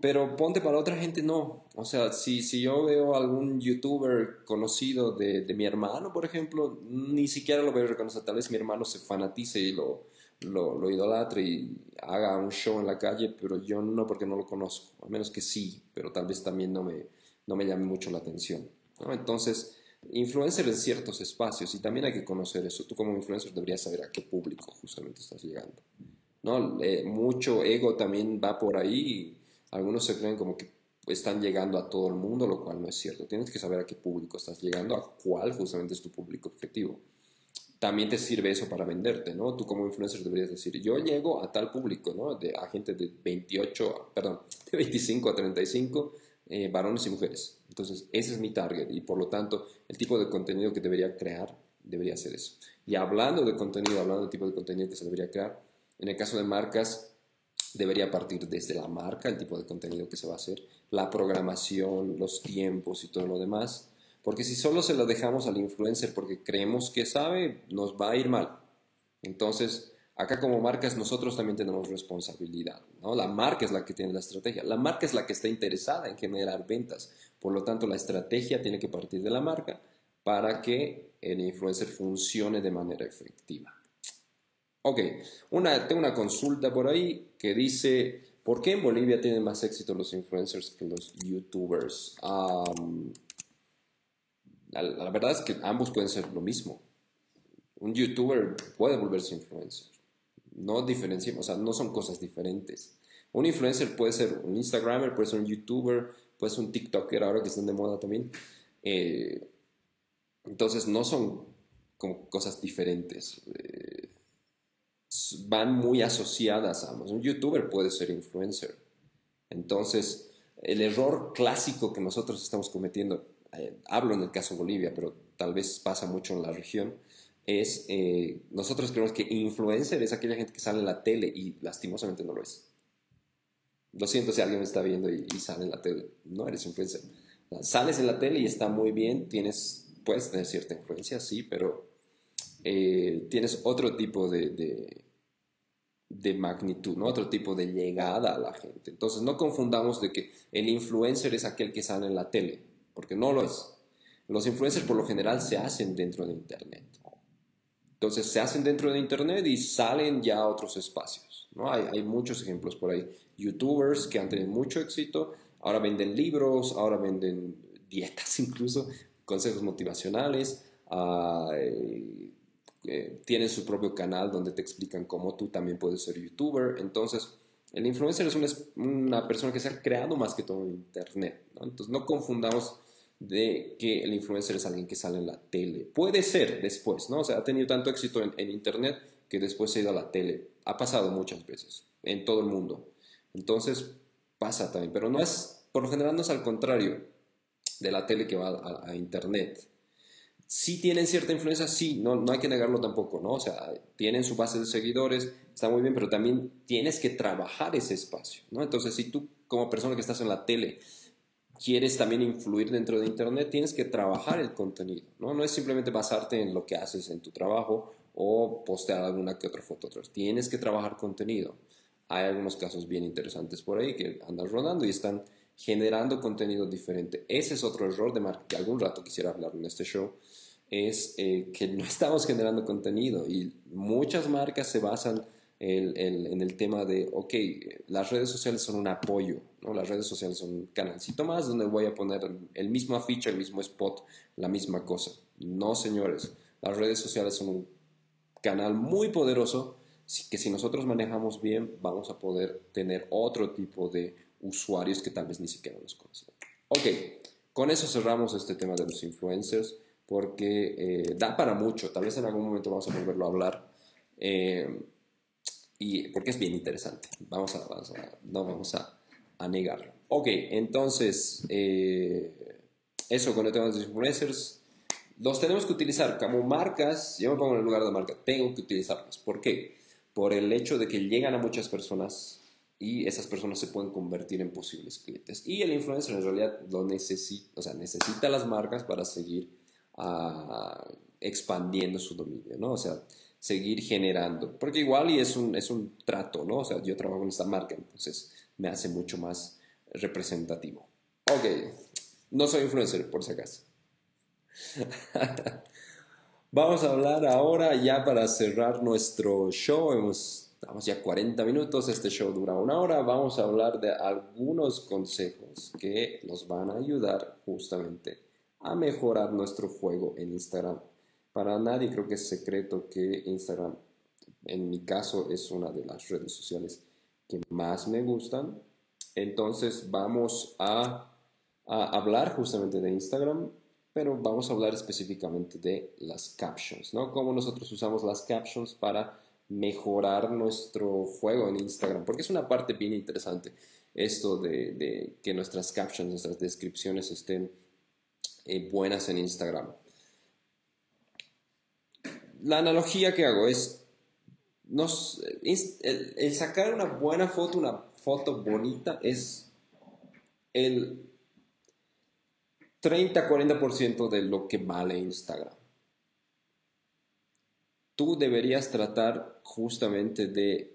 Pero ponte para otra gente, no. O sea, si, si yo veo algún youtuber conocido de, de mi hermano, por ejemplo, ni siquiera lo voy a reconocer. Tal vez mi hermano se fanatice y lo, lo, lo idolatre y haga un show en la calle, pero yo no porque no lo conozco. A menos que sí, pero tal vez también no me, no me llame mucho la atención. ¿no? Entonces, influencer en ciertos espacios y también hay que conocer eso. Tú como influencer deberías saber a qué público justamente estás llegando. ¿no? Eh, mucho ego también va por ahí y algunos se creen como que están llegando a todo el mundo, lo cual no es cierto. Tienes que saber a qué público estás llegando, a cuál justamente es tu público objetivo. También te sirve eso para venderte, ¿no? Tú como influencer deberías decir, yo llego a tal público, ¿no? De, a gente de 28, perdón, de 25 a 35, eh, varones y mujeres. Entonces, ese es mi target y por lo tanto, el tipo de contenido que debería crear debería ser eso. Y hablando de contenido, hablando del tipo de contenido que se debería crear, en el caso de marcas, debería partir desde la marca, el tipo de contenido que se va a hacer, la programación, los tiempos y todo lo demás. Porque si solo se lo dejamos al influencer porque creemos que sabe, nos va a ir mal. Entonces, acá como marcas nosotros también tenemos responsabilidad. ¿no? La marca es la que tiene la estrategia. La marca es la que está interesada en generar ventas. Por lo tanto, la estrategia tiene que partir de la marca para que el influencer funcione de manera efectiva. Ok, una, tengo una consulta por ahí que dice, ¿por qué en Bolivia tienen más éxito los influencers que los youtubers? La, verdad es que ambos pueden ser lo mismo. Un youtuber puede volverse influencer. No diferenciemos, o sea, no son cosas diferentes. Un influencer puede ser un Instagramer, puede ser un youtuber, puede ser un TikToker, ahora que están de moda también. Eh, entonces, no son cosas diferentes. Eh, van muy asociadas a ambos. Un youtuber puede ser influencer. Entonces, el error clásico que nosotros estamos cometiendo, eh, hablo en el caso de Bolivia, pero tal vez pasa mucho en la región, es eh, nosotros creemos que influencer es aquella gente que sale en la tele y lastimosamente no lo es. Lo siento si alguien me está viendo y, y sale en la tele, no eres influencer. Sales en la tele y está muy bien, tienes, puedes tener cierta influencia, sí, pero eh, tienes otro tipo de, de, de, magnitud, ¿no? otro tipo de llegada a la gente. Entonces no confundamos de que el influencer es aquel que sale en la tele, porque no lo es. Los influencers por lo general se hacen dentro de Internet. Entonces se hacen dentro de Internet y salen ya a otros espacios. ¿no? Hay, hay muchos ejemplos por ahí. Youtubers que han tenido mucho éxito, ahora venden libros, ahora venden dietas incluso, consejos motivacionales. Uh, eh, tienen su propio canal donde te explican cómo tú también puedes ser youtuber. Entonces, el influencer es una, persona que se ha creado más que todo en internet. ¿no? Entonces, no confundamos de que el influencer es alguien que sale en la tele. Puede ser después, ¿no? O sea, ha tenido tanto éxito en, internet que después se ha ido a la tele. Ha pasado muchas veces en todo el mundo. Entonces, pasa también. Pero no es, por lo general, no es al contrario de la tele que va a internet sí tienen cierta influencia, sí, no, no hay que negarlo tampoco, ¿no? O sea, tienen su base de seguidores, está muy bien, pero también tienes que trabajar ese espacio, ¿no? Entonces, si tú como persona que estás en la tele quieres también influir dentro de Internet, tienes que trabajar el contenido, ¿no? No es simplemente basarte en lo que haces en tu trabajo o postear alguna que otra foto. Tienes que trabajar contenido. Hay algunos casos bien interesantes por ahí que andan rodando y están generando contenido diferente. Ese es otro error de marca que algún rato quisiera hablar en este show, es eh, que no estamos generando contenido y muchas marcas se basan en, el tema de, ok, las redes sociales son un apoyo, ¿no? las redes sociales son un canalcito más donde voy a poner el mismo afiche, el mismo spot, la misma cosa. No, señores, las redes sociales son un canal muy poderoso que si nosotros manejamos bien vamos a poder tener otro tipo de usuarios que tal vez ni siquiera nos conocen. Ok, con eso cerramos este tema de los influencers porque eh, da para mucho, tal vez en algún momento vamos a volverlo a hablar, eh, y porque es bien interesante, vamos a, vamos a no vamos a, a, negarlo. Ok, entonces, eh, eso con el tema de los influencers, los tenemos que utilizar como marcas, yo me pongo en el lugar de marca, tengo que utilizarlos. ¿Por qué? Por el hecho de que llegan a muchas personas y esas personas se pueden convertir en posibles clientes. Y el influencer en realidad lo necesita, o sea, necesita las marcas para seguir uh, expandiendo su dominio, ¿no? O sea, seguir generando. Porque igual y es un, es un trato, ¿no? O sea, yo trabajo en esta marca, entonces me hace mucho más representativo. Ok, no soy influencer, por si acaso. Vamos a hablar ahora ya para cerrar nuestro show. Hemos, estamos ya 40 minutos, este show dura una hora. Vamos a hablar de algunos consejos que nos van a ayudar justamente a mejorar nuestro juego en Instagram. Para nadie creo que es secreto que Instagram, en mi caso, es una de las redes sociales que más me gustan. Entonces vamos a, a hablar justamente de Instagram pero vamos a hablar específicamente de las captions, ¿no? Cómo nosotros usamos las captions para mejorar nuestro juego en Instagram, porque es una parte bien interesante esto de, que nuestras captions, nuestras descripciones estén eh, buenas en Instagram. La analogía que hago es, el sacar una buena foto, una foto bonita, es el 30-40% de lo que vale Instagram. Tú deberías tratar justamente de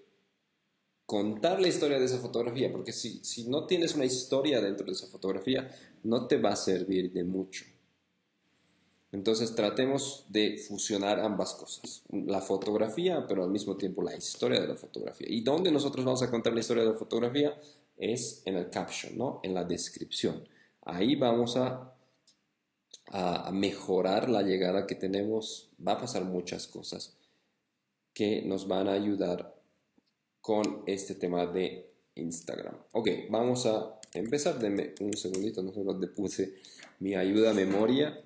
contar la historia de esa fotografía, porque si, si no tienes una historia dentro de esa fotografía, no te va a servir de mucho. Entonces tratemos de fusionar ambas cosas, la fotografía, pero al mismo tiempo la historia de la fotografía. ¿Y dónde nosotros vamos a contar la historia de la fotografía? Es en el caption, ¿no? En la descripción. Ahí vamos a a mejorar la llegada que tenemos, va a pasar muchas cosas que nos van a ayudar con este tema de Instagram. Ok, vamos a empezar. Denme un segundito, no sé dónde puse mi ayuda a memoria.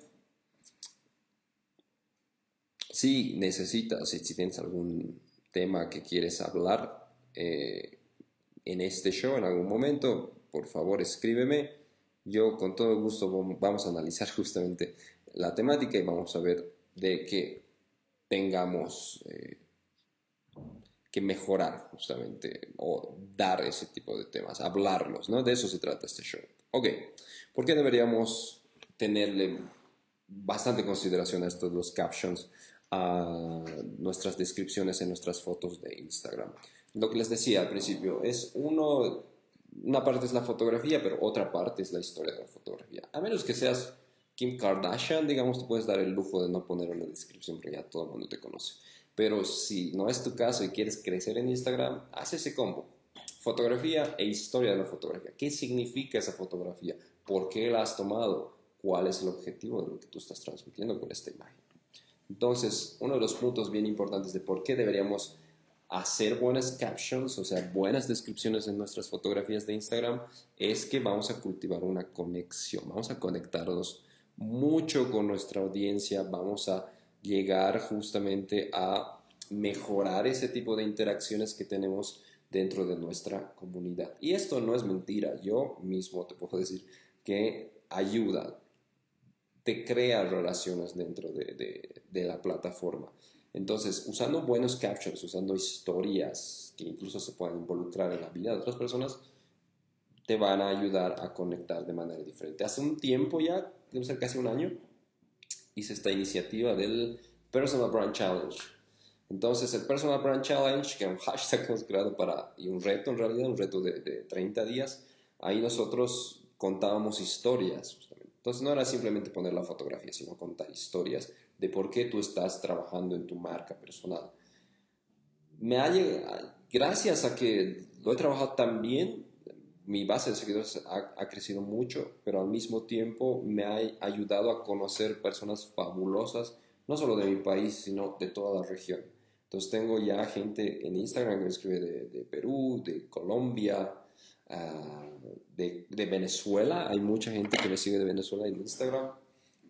Si necesitas, si tienes algún tema que quieres hablar eh, en este show en algún momento, por favor escríbeme yo con todo gusto vamos a analizar justamente la temática y vamos a ver de qué tengamos eh, que mejorar justamente o dar ese tipo de temas, hablarlos, ¿no? De eso se trata este show. Ok, ¿por qué deberíamos tenerle bastante consideración a estos los captions, a nuestras descripciones en nuestras fotos de Instagram? Lo que les decía al principio es uno una parte es la fotografía, pero otra parte es la historia de la fotografía. A menos que seas Kim Kardashian, digamos, te puedes dar el lujo de no poner una descripción porque ya todo el mundo te conoce. Pero si no es tu caso y quieres crecer en Instagram, haz ese combo. Fotografía e historia de la fotografía. ¿Qué significa esa fotografía? ¿Por qué la has tomado? ¿Cuál es el objetivo de lo que tú estás transmitiendo con esta imagen? Entonces, uno de los puntos bien importantes de por qué deberíamos hacer buenas captions, o sea, buenas descripciones en nuestras fotografías de Instagram, es que vamos a cultivar una conexión, vamos a conectarnos mucho con nuestra audiencia, vamos a llegar justamente a mejorar ese tipo de interacciones que tenemos dentro de nuestra comunidad. Y esto no es mentira, yo mismo te puedo decir que ayuda, te crea relaciones dentro de, de la plataforma. Entonces, usando buenos captions, usando historias que incluso se puedan involucrar en la vida de otras personas, te van a ayudar a conectar de manera diferente. Hace un tiempo ya, debe ser casi un año, hice esta iniciativa del Personal Brand Challenge. Entonces, el Personal Brand Challenge, que es un hashtag que hemos creado para, y un reto en realidad, un reto de, de 30 días, ahí nosotros contábamos historias. Entonces, no era simplemente poner la fotografía, sino contar historias de por qué tú estás trabajando en tu marca personal. Me ha gracias a que lo he trabajado tan bien, mi base de seguidores ha, crecido mucho, pero al mismo tiempo me ha ayudado a conocer personas fabulosas, no solo de mi país, sino de toda la región. Entonces tengo ya gente en Instagram que me escribe de, Perú, de Colombia, de, de, Venezuela. Hay mucha gente que me sigue de Venezuela en Instagram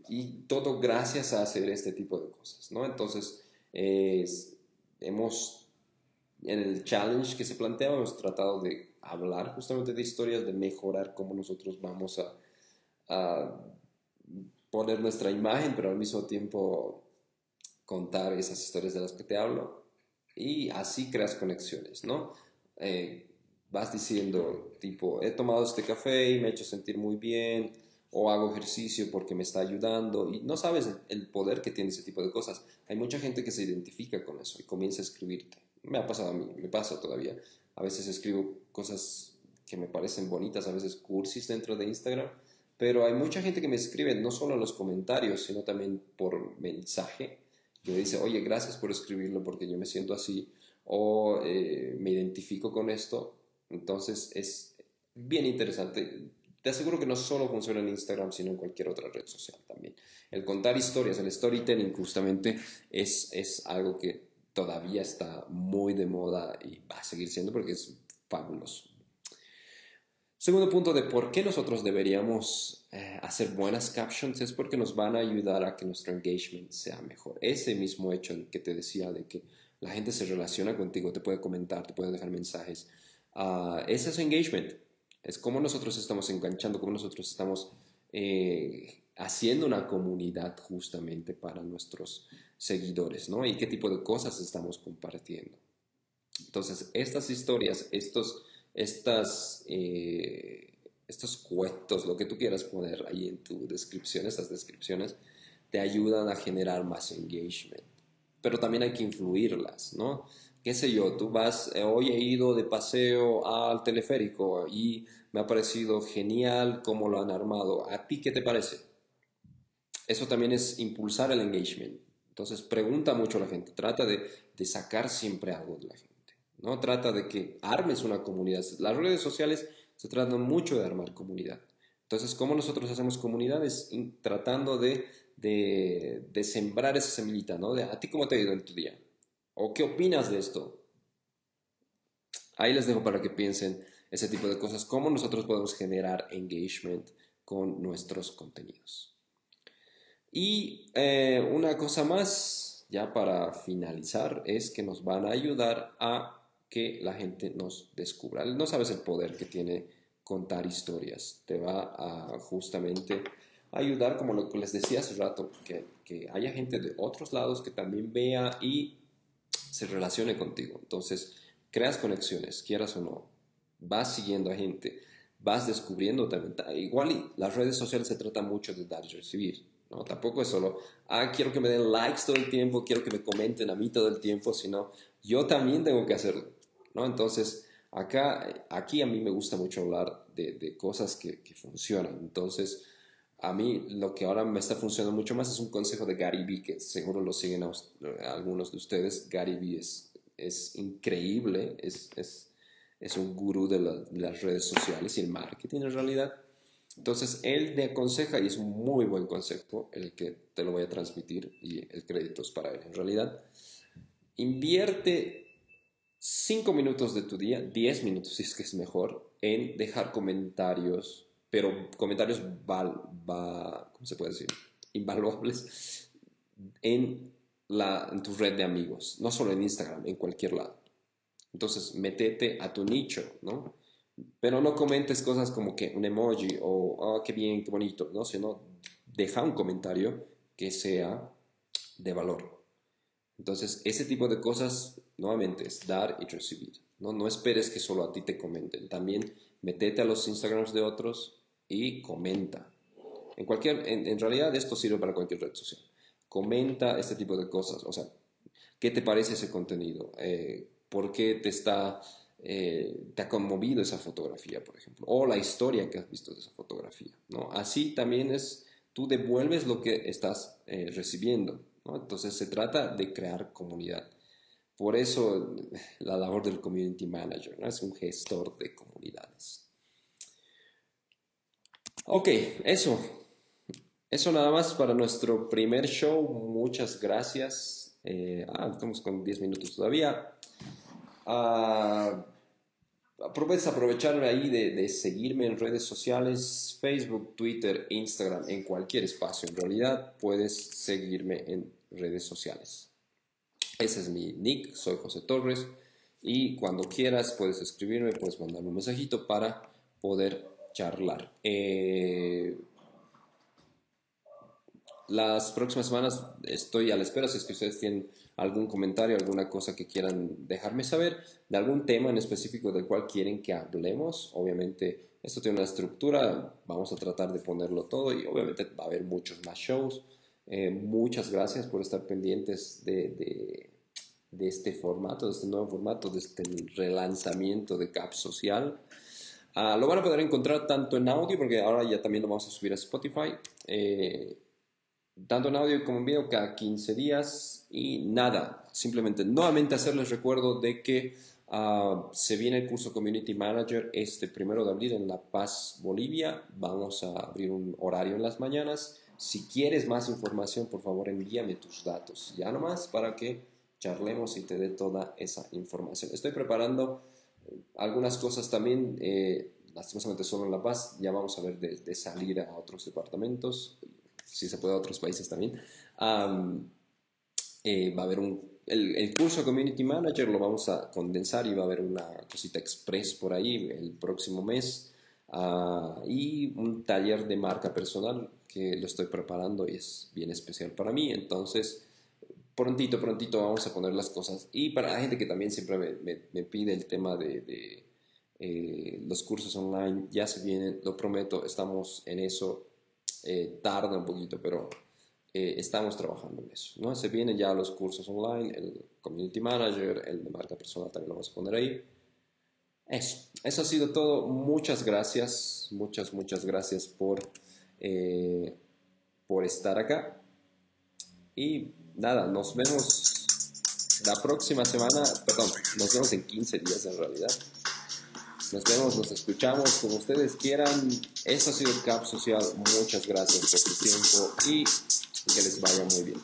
y todo gracias a hacer este tipo de cosas, ¿no? Entonces, hemos, en el challenge que se planteaba, hemos tratado de hablar justamente de historias, de mejorar cómo nosotros vamos a, a poner nuestra imagen, pero al mismo tiempo contar esas historias de las que te hablo y así creas conexiones, ¿no? Eh, vas diciendo, tipo, he tomado este café y me ha hecho sentir muy bien, o hago ejercicio porque me está ayudando y no sabes el, poder que tiene ese tipo de cosas. Hay mucha gente que se identifica con eso y comienza a escribirte. Me ha pasado a mí, me pasa todavía. A veces escribo cosas que me parecen bonitas, a veces cursis dentro de Instagram, pero hay mucha gente que me escribe no solo en los comentarios, sino también por mensaje, que me dice, oye, gracias por escribirlo porque yo me siento así, o eh, me identifico con esto. Entonces es bien interesante. Te aseguro que no solo funciona en Instagram, sino en cualquier otra red social también. El contar historias, el storytelling justamente es, es algo que todavía está muy de moda y va a seguir siendo porque es fabuloso. Segundo punto de por qué nosotros deberíamos eh, hacer buenas captions es porque nos van a ayudar a que nuestro engagement sea mejor. Ese mismo hecho que te decía de que la gente se relaciona contigo, te puede comentar, te puede dejar mensajes. Uh, ese es engagement. Es como nosotros estamos enganchando, como nosotros estamos eh, haciendo una comunidad justamente para nuestros seguidores, ¿no? Y qué tipo de cosas estamos compartiendo. Entonces, estas historias, estos estas, eh, estos cuentos, lo que tú quieras poner ahí en tu descripción, estas descripciones, te ayudan a generar más engagement. Pero también hay que influirlas, ¿no? Qué sé yo, tú vas, eh, hoy he ido de paseo al teleférico y me ha parecido genial cómo lo han armado. ¿A ti qué te parece? Eso también es impulsar el engagement. Entonces pregunta mucho a la gente, trata de, de sacar siempre algo de la gente. ¿no? Trata de que armes una comunidad. Las redes sociales se tratan mucho de armar comunidad. Entonces, ¿cómo nosotros hacemos comunidades? Tratando de, de, sembrar esa semillita, ¿no? De, ¿A ti cómo te ha ido en tu día? ¿O qué opinas de esto? Ahí les dejo para que piensen ese tipo de cosas, cómo nosotros podemos generar engagement con nuestros contenidos. Y eh, una cosa más, ya para finalizar, es que nos van a ayudar a que la gente nos descubra. No sabes el poder que tiene contar historias. Te va a justamente ayudar, como lo que les decía hace rato, que, que haya gente de otros lados que también vea y se relacione contigo. Entonces, creas conexiones, quieras o no. Vas siguiendo a gente, vas descubriendo también. Igual y las redes sociales se trata mucho de dar y recibir. ¿no? Tampoco es solo, ah, quiero que me den likes todo el tiempo, quiero que me comenten a mí todo el tiempo, sino yo también tengo que hacerlo. ¿no? Entonces, acá, aquí a mí me gusta mucho hablar de, cosas que, funcionan. Entonces, a mí lo que ahora me está funcionando mucho más es un consejo de Gary Vee, que seguro lo siguen algunos de ustedes. Gary Vee es, es increíble, es, es, es un gurú de, de, las redes sociales y el marketing en realidad. Entonces, él te aconseja, y es un muy buen consejo, el que te lo voy a transmitir, y el crédito es para él en realidad. Invierte 5 minutos de tu día, 10 minutos si es que es mejor, en dejar comentarios, pero comentarios val, ¿cómo se puede decir? invaluables en, la, en tu red de amigos, no solo en Instagram, en cualquier lado. Entonces, métete a tu nicho, ¿no? Pero no comentes cosas como que un emoji o, oh, qué bien, qué bonito, ¿no? Sino deja un comentario que sea de valor. Entonces, ese tipo de cosas, nuevamente, es dar y recibir. No, no esperes que solo a ti te comenten. También metete a los Instagrams de otros y comenta. En, cualquier, en, realidad esto sirve para cualquier red social. Comenta este tipo de cosas. O sea, ¿qué te parece ese contenido? Eh, ¿Por qué te está... Eh, te ha conmovido esa fotografía, por ejemplo, o la historia que has visto de esa fotografía. ¿no? Así también es, tú devuelves lo que estás eh, recibiendo. Entonces se trata de crear comunidad. Por eso la labor del community manager ¿no? es un gestor de comunidades. Ok, eso. Eso nada más para nuestro primer show. Muchas gracias. Eh, ah, estamos con 10 minutos todavía. Ah, Aprovecha aprovecharme ahí de, de, seguirme en redes sociales, Facebook, Twitter, Instagram, en cualquier espacio. En realidad puedes seguirme en redes sociales. Ese es mi nick, soy José Torres y cuando quieras puedes escribirme, puedes mandarme un mensajito para poder charlar. Eh, las próximas semanas estoy a la espera si es que ustedes tienen algún comentario, alguna cosa que quieran dejarme saber, de algún tema en específico del cual quieren que hablemos. Obviamente, esto tiene una estructura, vamos a tratar de ponerlo todo y obviamente va a haber muchos más shows. Eh, muchas gracias por estar pendientes de, de, este formato, de este nuevo formato, de este relanzamiento de CAP Social. Ah, lo van a poder encontrar tanto en audio, porque ahora ya también lo vamos a subir a Spotify, eh, tanto en audio como en video cada 15 días. Y nada, simplemente nuevamente hacerles recuerdo de que ah, se viene el curso Community Manager este primero de abril en La Paz, Bolivia. Vamos a abrir un horario en las mañanas. Si quieres más información, por favor envíame tus datos, ya nomás para que charlemos y te dé toda esa información. Estoy preparando algunas cosas también, eh, lastimosamente solo en La Paz, ya vamos a ver de, salir a otros departamentos, si se puede a otros países también. Eh, va a haber un, el, curso Community Manager lo vamos a condensar y va a haber una cosita express por ahí el próximo mes. Ah, y un taller de marca personal que lo estoy preparando y es bien especial para mí. Entonces, prontito, prontito vamos a poner las cosas. Y para la gente que también siempre me, pide el tema de, eh, los cursos online, ya se vienen, lo prometo, estamos en eso. Eh, tarda un poquito, pero eh, estamos trabajando en eso. ¿no? Se vienen ya los cursos online, el Community Manager, el de marca personal también lo vamos a poner ahí. Eso, eso ha sido todo. Muchas gracias, muchas, muchas gracias por, por estar acá. Y nada, nos vemos la próxima semana, perdón, nos vemos en 15 días en realidad. Nos vemos, nos escuchamos como ustedes quieran. Esto ha sido Cap Social. Muchas gracias por su tiempo y que les vaya muy bien.